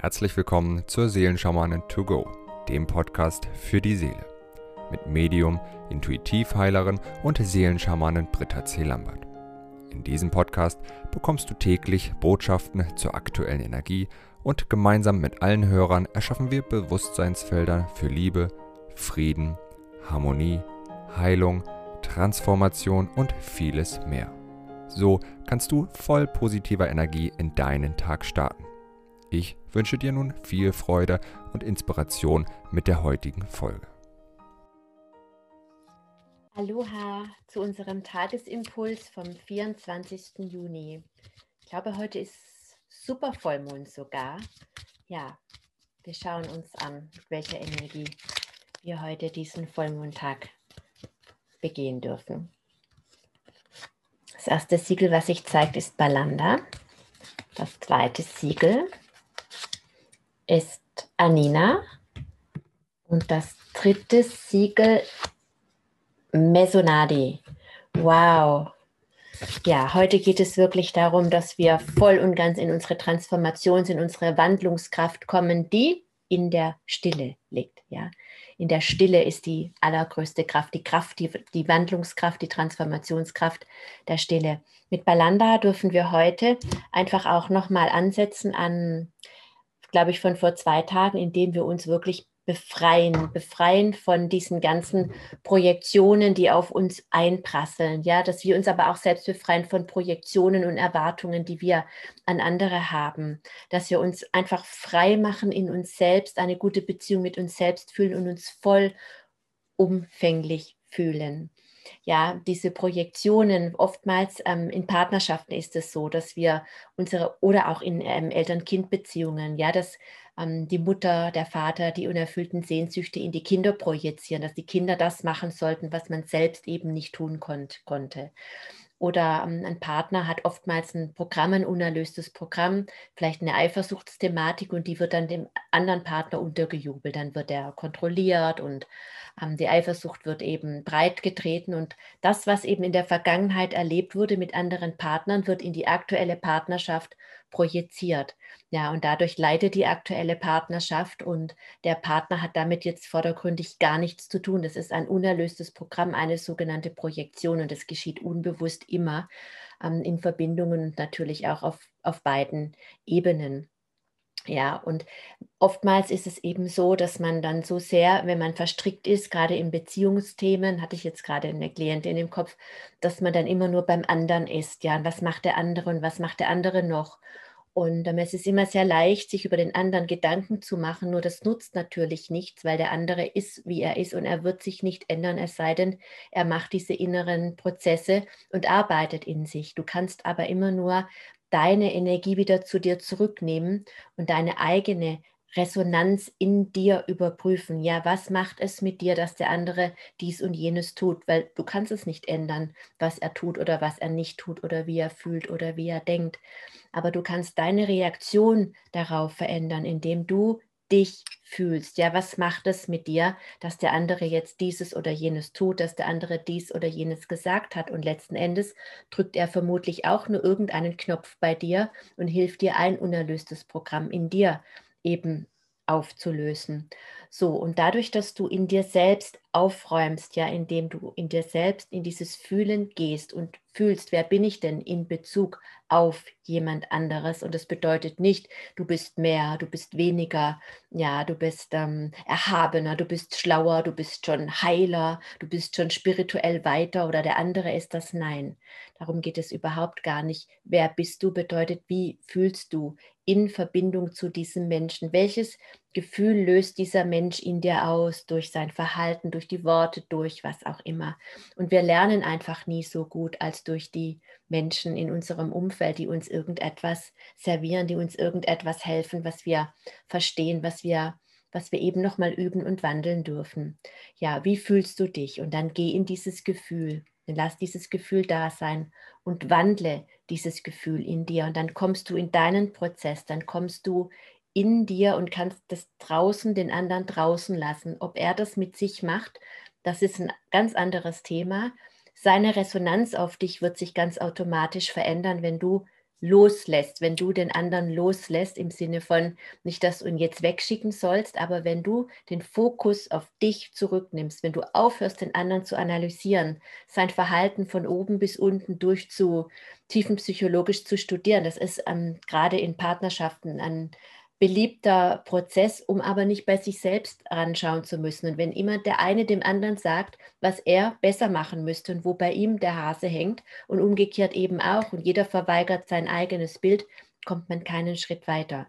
Herzlich willkommen zur Seelenschamanin to go, dem Podcast für die Seele. Mit Medium, Intuitivheilerin und Seelenschamanin Britta C. Lambert. In diesem Podcast bekommst du täglich Botschaften zur aktuellen Energie und gemeinsam mit allen Hörern erschaffen wir Bewusstseinsfelder für Liebe, Frieden, Harmonie, Heilung, Transformation und vieles mehr. So kannst du voll positiver Energie in deinen Tag starten. Ich wünsche dir nun viel Freude und Inspiration mit der heutigen Folge. Aloha zu unserem Tagesimpuls vom 24. Juni. Ich glaube, heute ist super Vollmond sogar. Ja, wir schauen uns an, mit welcher Energie wir heute diesen Vollmondtag begehen dürfen. Das erste Siegel, was sich zeigt, ist Balanda. Das zweite Siegel ist Anina. Und das dritte Siegel Mesonadi. Wow. Ja, heute geht es wirklich darum, dass wir voll und ganz in unsere Transformation, in unsere Wandlungskraft kommen, die in der Stille liegt. Ja, in der Stille ist die allergrößte Kraft, die Kraft, die, die Wandlungskraft, die Transformationskraft der Stille. Mit Balanda dürfen wir heute einfach auch nochmal ansetzen an, glaube ich, von vor zwei Tagen, indem wir uns wirklich befreien, befreien von diesen ganzen Projektionen, die auf uns einprasseln, ja, dass wir uns aber auch selbst befreien von Projektionen und Erwartungen, die wir an andere haben, dass wir uns einfach frei machen in uns selbst, eine gute Beziehung mit uns selbst fühlen und uns voll umfänglich fühlen ja, diese Projektionen, oftmals ähm, in Partnerschaften ist es so, dass wir unsere, oder auch in ähm, Eltern-Kind-Beziehungen, ja, dass ähm, die Mutter, der Vater die unerfüllten Sehnsüchte in die Kinder projizieren, dass die Kinder das machen sollten, was man selbst eben nicht tun konnt, konnte. Oder ähm, ein Partner hat oftmals ein Programm, ein unerlöstes Programm, vielleicht eine Eifersuchtsthematik und die wird dann dem anderen Partner untergejubelt. Dann wird er kontrolliert und ähm, die Eifersucht wird eben breit getreten. Und das, was eben in der Vergangenheit erlebt wurde mit anderen Partnern, wird in die aktuelle Partnerschaft projiziert. Ja, und dadurch leidet die aktuelle Partnerschaft und der Partner hat damit jetzt vordergründig gar nichts zu tun. Das ist ein unerlöstes Programm, eine sogenannte Projektion und das geschieht unbewusst immer ähm, in Verbindungen und natürlich auch auf, auf beiden Ebenen. Ja, und oftmals ist es eben so, dass man dann so sehr, wenn man verstrickt ist, gerade in Beziehungsthemen, hatte ich jetzt gerade eine Klientin im Kopf, dass man dann immer nur beim anderen ist. Ja, und was macht der andere und was macht der andere noch? Und ähm, es ist immer sehr leicht, sich über den anderen Gedanken zu machen, nur das nutzt natürlich nichts, weil der andere ist, wie er ist und er wird sich nicht ändern, es sei denn, er macht diese inneren Prozesse und arbeitet in sich. Du kannst aber immer nur deine Energie wieder zu dir zurücknehmen und deine eigene Resonanz in dir überprüfen. Ja, was macht es mit dir, dass der andere dies und jenes tut? Weil du kannst es nicht ändern, was er tut oder was er nicht tut oder wie er fühlt oder wie er denkt. Aber du kannst deine Reaktion darauf verändern, indem du dich fühlst. Ja, was macht es mit dir, dass der andere jetzt dieses oder jenes tut, dass der andere dies oder jenes gesagt hat und letzten Endes drückt er vermutlich auch nur irgendeinen Knopf bei dir und hilft dir ein unerlöstes Programm in dir eben aufzulösen. So, und dadurch, dass du in dir selbst aufräumst, ja, indem du in dir selbst in dieses Fühlen gehst und fühlst, wer bin ich denn in Bezug auf jemand anderes. Und das bedeutet nicht, du bist mehr, du bist weniger, ja, du bist ähm, erhabener, du bist schlauer, du bist schon heiler, du bist schon spirituell weiter oder der andere ist das Nein. Darum geht es überhaupt gar nicht. Wer bist du bedeutet, wie fühlst du in Verbindung zu diesem Menschen? Welches Gefühl löst dieser Mensch in dir aus durch sein Verhalten, durch die Worte, durch was auch immer. Und wir lernen einfach nie so gut als durch die Menschen in unserem Umfeld, die uns irgendetwas servieren, die uns irgendetwas helfen, was wir verstehen, was wir was wir eben nochmal üben und wandeln dürfen. Ja, wie fühlst du dich? Und dann geh in dieses Gefühl. Lass dieses Gefühl da sein und wandle dieses Gefühl in dir. Und dann kommst du in deinen Prozess, dann kommst du in dir und kannst das draußen, den anderen draußen lassen. Ob er das mit sich macht, das ist ein ganz anderes Thema. Seine Resonanz auf dich wird sich ganz automatisch verändern, wenn du loslässt, wenn du den anderen loslässt, im Sinne von nicht, dass du ihn jetzt wegschicken sollst, aber wenn du den Fokus auf dich zurücknimmst, wenn du aufhörst, den anderen zu analysieren, sein Verhalten von oben bis unten durch zu tiefenpsychologisch zu studieren, das ist ähm, gerade in Partnerschaften ein beliebter Prozess, um aber nicht bei sich selbst anschauen zu müssen. Und wenn immer der eine dem anderen sagt, was er besser machen müsste und wo bei ihm der Hase hängt und umgekehrt eben auch und jeder verweigert sein eigenes Bild, kommt man keinen Schritt weiter.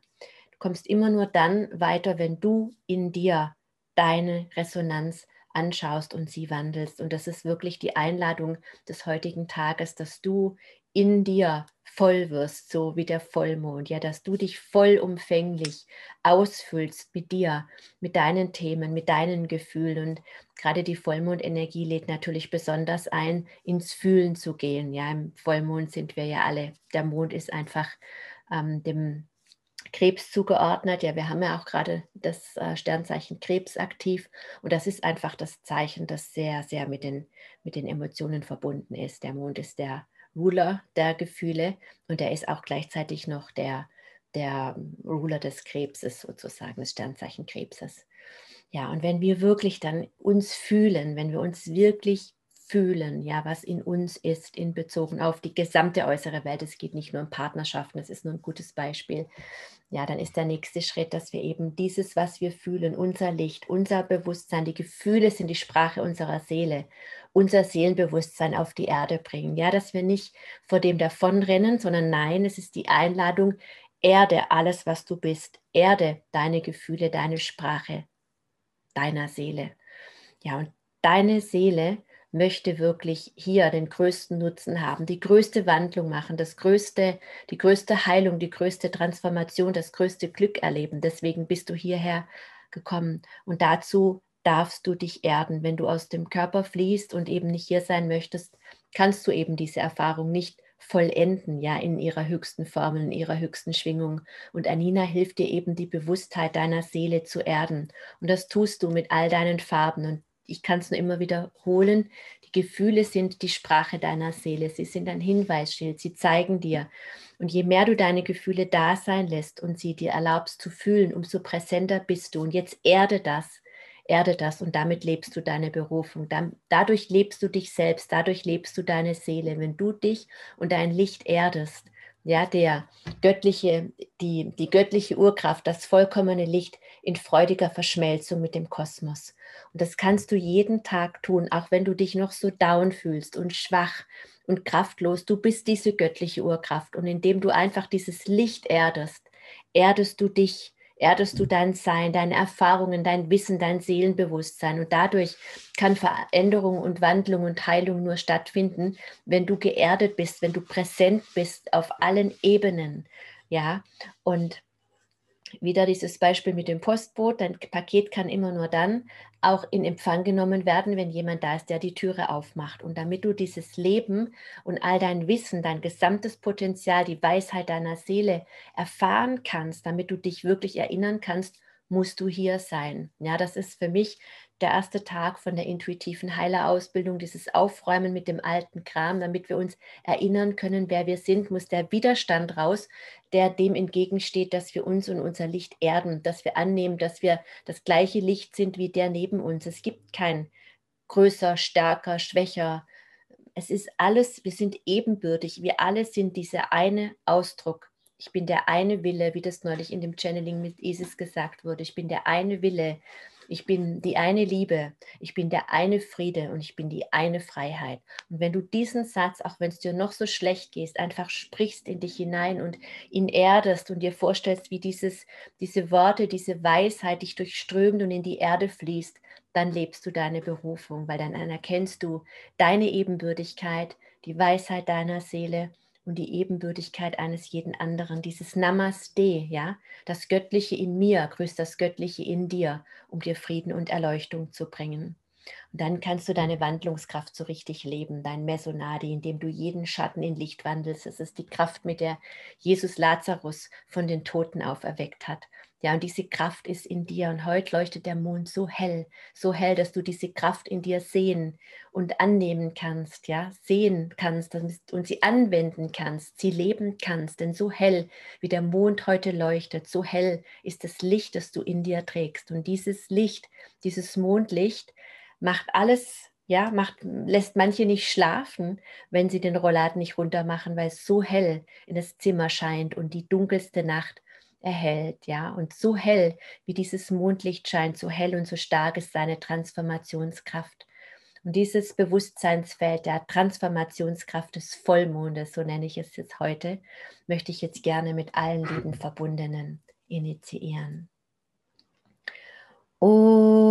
Du kommst immer nur dann weiter, wenn du in dir deine Resonanz anschaust und sie wandelst. Und das ist wirklich die Einladung des heutigen Tages, dass du in dir voll wirst, so wie der Vollmond, ja, dass du dich vollumfänglich ausfüllst mit dir, mit deinen Themen, mit deinen Gefühlen und gerade die Vollmondenergie lädt natürlich besonders ein, ins Fühlen zu gehen. Ja, im Vollmond sind wir ja alle. Der Mond ist einfach ähm, dem Krebs zugeordnet. Ja, wir haben ja auch gerade das äh, Sternzeichen Krebs aktiv und das ist einfach das Zeichen, das sehr, sehr mit den, mit den Emotionen verbunden ist. Der Mond ist der Ruler der Gefühle und er ist auch gleichzeitig noch der, der Ruler des Krebses sozusagen, des Sternzeichen Krebses. Ja, und wenn wir wirklich dann uns fühlen, wenn wir uns wirklich fühlen, ja, was in uns ist, in Bezug auf die gesamte äußere Welt. Es geht nicht nur um Partnerschaften, das ist nur ein gutes Beispiel. Ja, dann ist der nächste Schritt, dass wir eben dieses, was wir fühlen, unser Licht, unser Bewusstsein, die Gefühle sind die Sprache unserer Seele, unser Seelenbewusstsein auf die Erde bringen. Ja, dass wir nicht vor dem davonrennen, sondern nein, es ist die Einladung, Erde alles, was du bist. Erde deine Gefühle, deine Sprache, deiner Seele. Ja, und deine Seele möchte wirklich hier den größten Nutzen haben, die größte Wandlung machen, das größte, die größte Heilung, die größte Transformation, das größte Glück erleben. Deswegen bist du hierher gekommen. Und dazu darfst du dich erden. Wenn du aus dem Körper fließt und eben nicht hier sein möchtest, kannst du eben diese Erfahrung nicht vollenden, ja, in ihrer höchsten Form, in ihrer höchsten Schwingung. Und Anina hilft dir eben, die Bewusstheit deiner Seele zu erden. Und das tust du mit all deinen Farben. Und ich kann es nur immer wiederholen, die Gefühle sind die Sprache deiner Seele, sie sind ein Hinweisschild, sie zeigen dir. Und je mehr du deine Gefühle da sein lässt und sie dir erlaubst zu fühlen, umso präsenter bist du. Und jetzt erde das, erde das und damit lebst du deine Berufung. Dadurch lebst du dich selbst, dadurch lebst du deine Seele. Wenn du dich und dein Licht erdest, ja, der göttliche, die, die göttliche Urkraft, das vollkommene Licht in freudiger Verschmelzung mit dem Kosmos. Und das kannst du jeden Tag tun, auch wenn du dich noch so down fühlst und schwach und kraftlos. Du bist diese göttliche Urkraft. Und indem du einfach dieses Licht erdest, erdest du dich erdest du dein Sein, deine Erfahrungen, dein Wissen, dein Seelenbewusstsein. Und dadurch kann Veränderung und Wandlung und Heilung nur stattfinden, wenn du geerdet bist, wenn du präsent bist auf allen Ebenen. Ja, und wieder dieses Beispiel mit dem Postboot. Dein Paket kann immer nur dann auch in Empfang genommen werden, wenn jemand da ist, der die Türe aufmacht. Und damit du dieses Leben und all dein Wissen, dein gesamtes Potenzial, die Weisheit deiner Seele erfahren kannst, damit du dich wirklich erinnern kannst, musst du hier sein. Ja, das ist für mich der erste Tag von der intuitiven Heilerausbildung, dieses Aufräumen mit dem alten Kram, damit wir uns erinnern können, wer wir sind, muss der Widerstand raus, der dem entgegensteht, dass wir uns und unser Licht erden, dass wir annehmen, dass wir das gleiche Licht sind wie der neben uns. Es gibt kein größer, stärker, schwächer. Es ist alles, wir sind ebenbürtig. Wir alle sind dieser eine Ausdruck. Ich bin der eine Wille, wie das neulich in dem Channeling mit Isis gesagt wurde. Ich bin der eine Wille ich bin die eine Liebe, ich bin der eine Friede und ich bin die eine Freiheit. Und wenn du diesen Satz, auch wenn es dir noch so schlecht geht, einfach sprichst in dich hinein und ihn erdest und dir vorstellst, wie dieses, diese Worte, diese Weisheit dich durchströmt und in die Erde fließt, dann lebst du deine Berufung, weil dann erkennst du deine Ebenbürtigkeit, die Weisheit deiner Seele und die Ebenbürtigkeit eines jeden anderen. Dieses Namaste, ja, das Göttliche in mir grüßt das Göttliche in dir, um dir Frieden und Erleuchtung zu bringen. Und dann kannst du deine Wandlungskraft so richtig leben, dein Mesonadi, indem du jeden Schatten in Licht wandelst. Es ist die Kraft, mit der Jesus Lazarus von den Toten auferweckt hat. Ja, und diese Kraft ist in dir. Und heute leuchtet der Mond so hell, so hell, dass du diese Kraft in dir sehen und annehmen kannst, ja, sehen kannst und sie anwenden kannst, sie leben kannst. Denn so hell, wie der Mond heute leuchtet, so hell ist das Licht, das du in dir trägst. Und dieses Licht, dieses Mondlicht, macht alles ja, macht, lässt manche nicht schlafen, wenn sie den Rollladen nicht runter machen, weil es so hell in das Zimmer scheint und die dunkelste Nacht erhält, ja, und so hell wie dieses Mondlicht scheint, so hell und so stark ist seine Transformationskraft. Und dieses Bewusstseinsfeld der Transformationskraft des Vollmondes, so nenne ich es jetzt heute, möchte ich jetzt gerne mit allen lieben Verbundenen initiieren. Om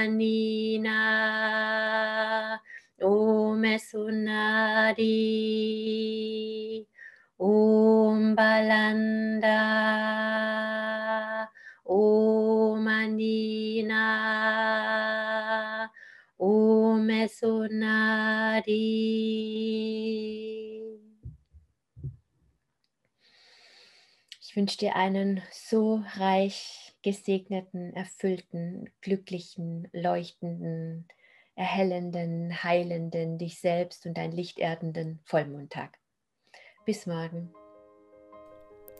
Om Anina, Om Esunadi, Om Balanda, Om Anina, Om Esunadi. Ich wünsche dir einen so reich gesegneten, erfüllten, glücklichen, leuchtenden, erhellenden, heilenden, dich selbst und dein lichterdenden Vollmondtag. Bis morgen.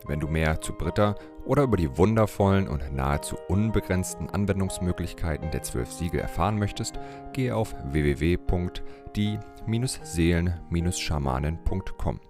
Wenn du mehr zu Britta oder über die wundervollen und nahezu unbegrenzten Anwendungsmöglichkeiten der zwölf Siegel erfahren möchtest, gehe auf www.die-seelen-schamanen.com.